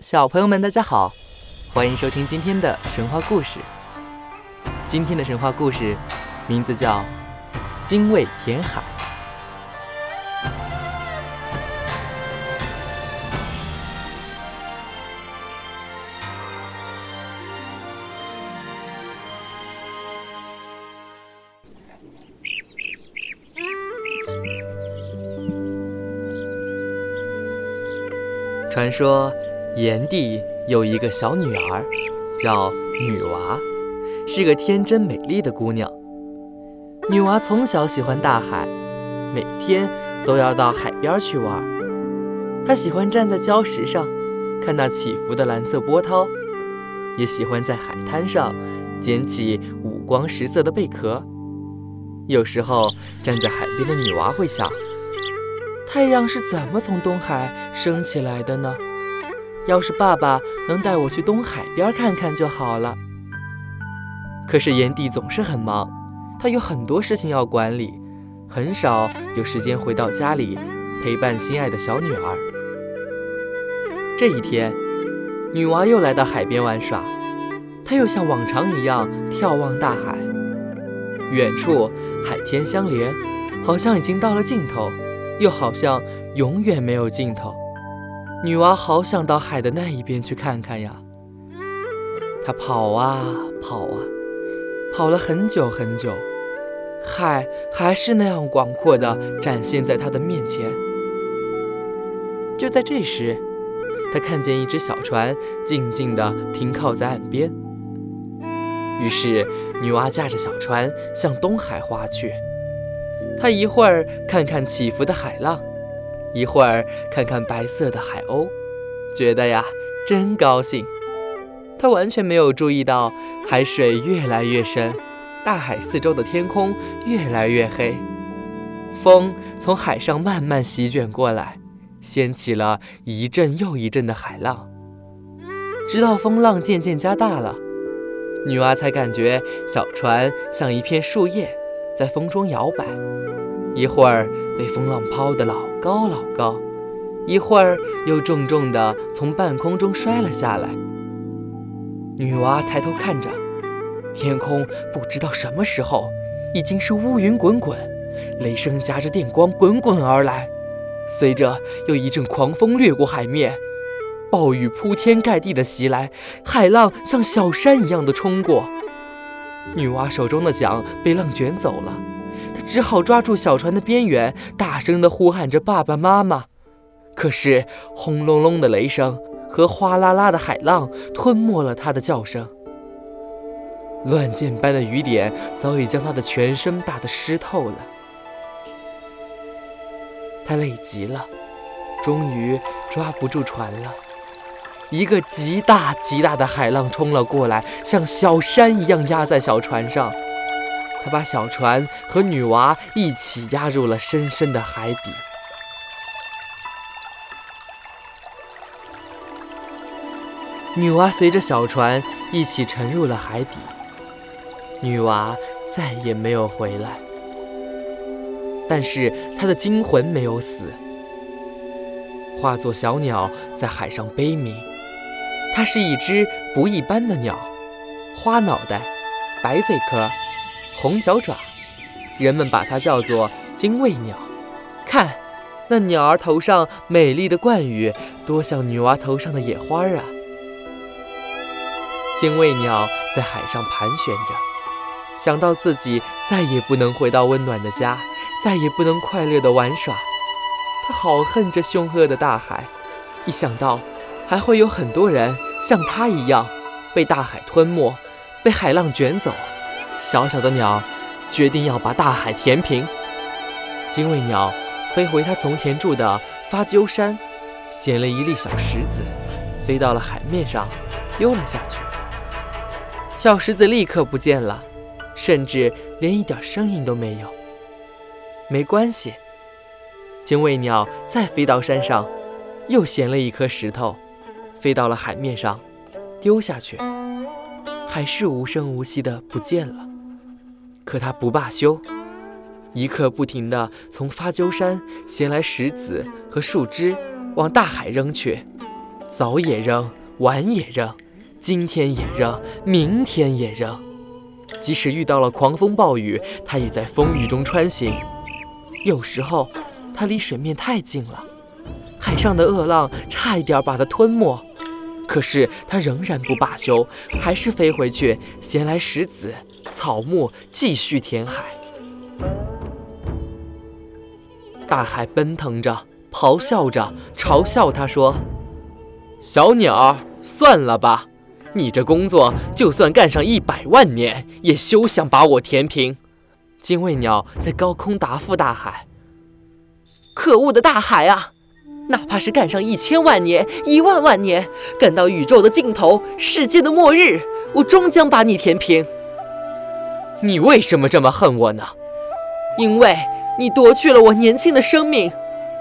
小朋友们，大家好，欢迎收听今天的神话故事。今天的神话故事名字叫《精卫填海》。传说。炎帝有一个小女儿，叫女娃，是个天真美丽的姑娘。女娃从小喜欢大海，每天都要到海边去玩。她喜欢站在礁石上，看那起伏的蓝色波涛，也喜欢在海滩上捡起五光十色的贝壳。有时候，站在海边的女娃会想：太阳是怎么从东海升起来的呢？要是爸爸能带我去东海边看看就好了。可是炎帝总是很忙，他有很多事情要管理，很少有时间回到家里陪伴心爱的小女儿。这一天，女娃又来到海边玩耍，她又像往常一样眺望大海，远处海天相连，好像已经到了尽头，又好像永远没有尽头。女娃好想到海的那一边去看看呀！她跑啊跑啊，跑了很久很久，海还是那样广阔的展现在她的面前。就在这时，她看见一只小船静静地停靠在岸边。于是，女娃驾着小船向东海划去。她一会儿看看起伏的海浪。一会儿看看白色的海鸥，觉得呀真高兴。他完全没有注意到海水越来越深，大海四周的天空越来越黑，风从海上慢慢席卷过来，掀起了一阵又一阵的海浪。直到风浪渐渐加大了，女娲才感觉小船像一片树叶，在风中摇摆。一会儿被风浪抛得老高老高，一会儿又重重地从半空中摔了下来。女娃抬头看着，天空不知道什么时候已经是乌云滚滚，雷声夹着电光滚滚而来，随着又一阵狂风掠过海面，暴雨铺天盖地的袭来，海浪像小山一样的冲过，女娃手中的桨被浪卷走了。只好抓住小船的边缘，大声地呼喊着“爸爸妈妈”。可是轰隆隆的雷声和哗啦啦的海浪吞没了他的叫声。乱箭般的雨点早已将他的全身打得湿透了。他累极了，终于抓不住船了。一个极大极大的海浪冲了过来，像小山一样压在小船上。他把小船和女娃一起压入了深深的海底。女娃随着小船一起沉入了海底，女娃再也没有回来。但是她的精魂没有死，化作小鸟在海上悲鸣。它是一只不一般的鸟，花脑袋，白嘴壳。红脚爪，人们把它叫做精卫鸟。看，那鸟儿头上美丽的冠羽，多像女娲头上的野花啊！精卫鸟在海上盘旋着，想到自己再也不能回到温暖的家，再也不能快乐的玩耍，它好恨这凶恶的大海。一想到还会有很多人像它一样被大海吞没，被海浪卷走。小小的鸟决定要把大海填平。精卫鸟飞回它从前住的发鸠山，衔了一粒小石子，飞到了海面上，丢了下去。小石子立刻不见了，甚至连一点声音都没有。没关系，精卫鸟再飞到山上，又衔了一颗石头，飞到了海面上，丢下去。还是无声无息的不见了。可他不罢休，一刻不停地从发鸠山衔来石子和树枝，往大海扔去。早也扔，晚也扔，今天也扔，明天也扔。即使遇到了狂风暴雨，它也在风雨中穿行。有时候，它离水面太近了，海上的恶浪差一点把它吞没。可是它仍然不罢休，还是飞回去衔来石子、草木，继续填海。大海奔腾着，咆哮着，嘲笑他说：“小鸟，算了吧，你这工作就算干上一百万年，也休想把我填平。”精卫鸟在高空答复大海：“可恶的大海啊！哪怕是干上一千万年、一万万年，干到宇宙的尽头、世界的末日，我终将把你填平。你为什么这么恨我呢？因为……”你夺去了我年轻的生命，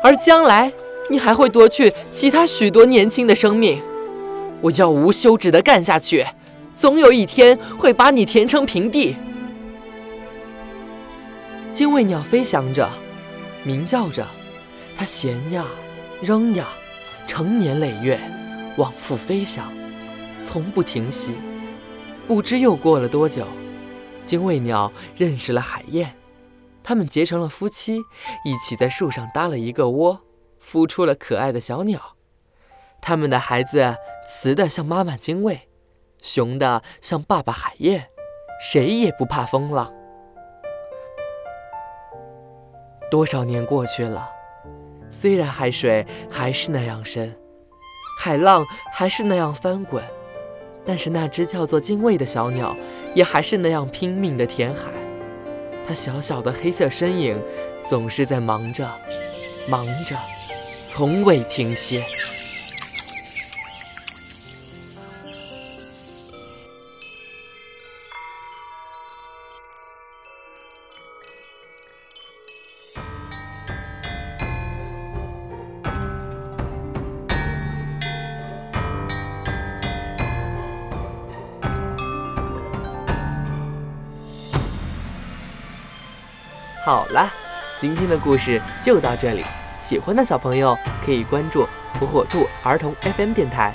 而将来你还会夺去其他许多年轻的生命。我要无休止地干下去，总有一天会把你填成平地。精卫鸟飞翔着，鸣叫着，它闲呀，扔呀，成年累月，往复飞翔，从不停息。不知又过了多久，精卫鸟认识了海燕。他们结成了夫妻，一起在树上搭了一个窝，孵出了可爱的小鸟。他们的孩子雌的像妈妈精卫，雄的像爸爸海燕，谁也不怕风浪。多少年过去了，虽然海水还是那样深，海浪还是那样翻滚，但是那只叫做精卫的小鸟，也还是那样拼命的填海。它小小的黑色身影，总是在忙着，忙着，从未停歇。好了，今天的故事就到这里。喜欢的小朋友可以关注火火兔儿童 FM 电台。